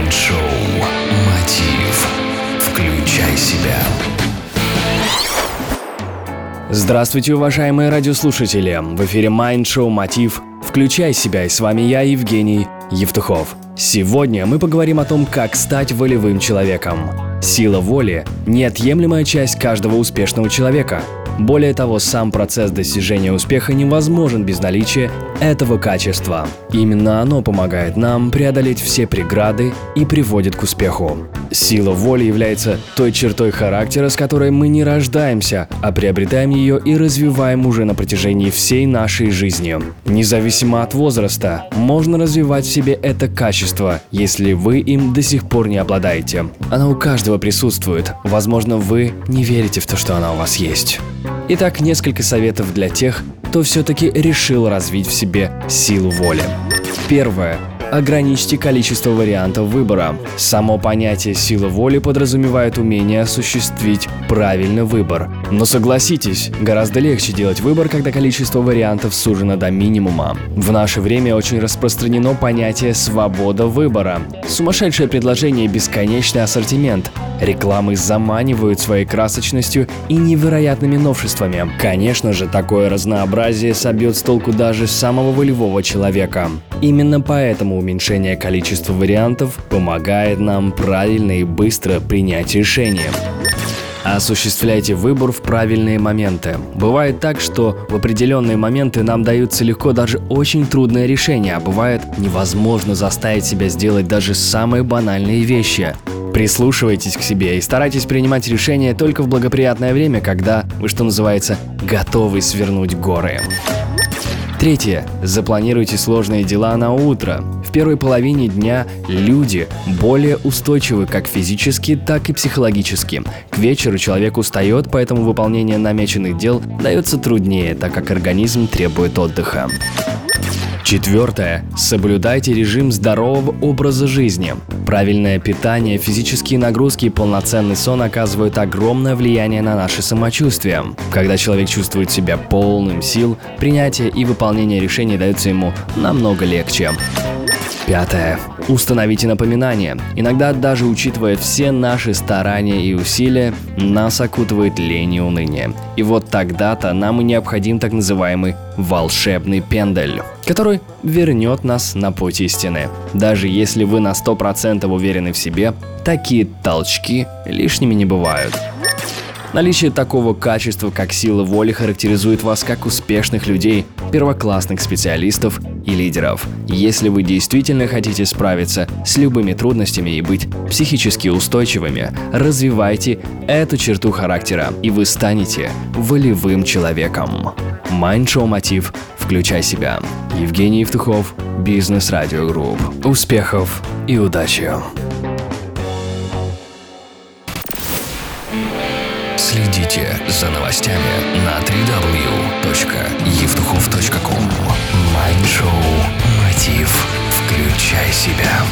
Майнд-шоу «Мотив». Включай себя. Здравствуйте, уважаемые радиослушатели! В эфире Майнд-шоу «Мотив». Включай себя, и с вами я, Евгений Евтухов. Сегодня мы поговорим о том, как стать волевым человеком. Сила воли – неотъемлемая часть каждого успешного человека – более того, сам процесс достижения успеха невозможен без наличия этого качества. Именно оно помогает нам преодолеть все преграды и приводит к успеху. Сила воли является той чертой характера, с которой мы не рождаемся, а приобретаем ее и развиваем уже на протяжении всей нашей жизни. Независимо от возраста, можно развивать в себе это качество, если вы им до сих пор не обладаете. Она у каждого присутствует. Возможно, вы не верите в то, что она у вас есть. Итак, несколько советов для тех, кто все-таки решил развить в себе силу воли. Первое. Ограничьте количество вариантов выбора. Само понятие силы воли подразумевает умение осуществить правильный выбор. Но согласитесь, гораздо легче делать выбор, когда количество вариантов сужено до минимума. В наше время очень распространено понятие «свобода выбора». Сумасшедшее предложение и бесконечный ассортимент. Рекламы заманивают своей красочностью и невероятными новшествами. Конечно же, такое разнообразие собьет с толку даже самого волевого человека. Именно поэтому уменьшение количества вариантов помогает нам правильно и быстро принять решение. Осуществляйте выбор в правильные моменты. Бывает так, что в определенные моменты нам даются легко даже очень трудные решения, а бывает невозможно заставить себя сделать даже самые банальные вещи. Прислушивайтесь к себе и старайтесь принимать решения только в благоприятное время, когда вы, что называется, готовы свернуть горы. Третье. Запланируйте сложные дела на утро. В первой половине дня люди более устойчивы как физически, так и психологически. К вечеру человек устает, поэтому выполнение намеченных дел дается труднее, так как организм требует отдыха. Четвертое. Соблюдайте режим здорового образа жизни. Правильное питание, физические нагрузки и полноценный сон оказывают огромное влияние на наше самочувствие. Когда человек чувствует себя полным сил, принятие и выполнение решений дается ему намного легче. Пятое. Установите напоминание. Иногда, даже учитывая все наши старания и усилия, нас окутывает лень и уныние. И вот тогда-то нам и необходим так называемый волшебный пендель, который вернет нас на путь истины. Даже если вы на 100% уверены в себе, такие толчки лишними не бывают. Наличие такого качества, как сила воли, характеризует вас как успешных людей, первоклассных специалистов и лидеров. Если вы действительно хотите справиться с любыми трудностями и быть психически устойчивыми, развивайте эту черту характера, и вы станете волевым человеком. Майндшоу «Мотив» «Включай себя». Евгений Евтухов, Бизнес Радио Групп. Успехов и удачи! Следите за новостями на www.evtuchov.com Майншоу «Мотив. Включай себя».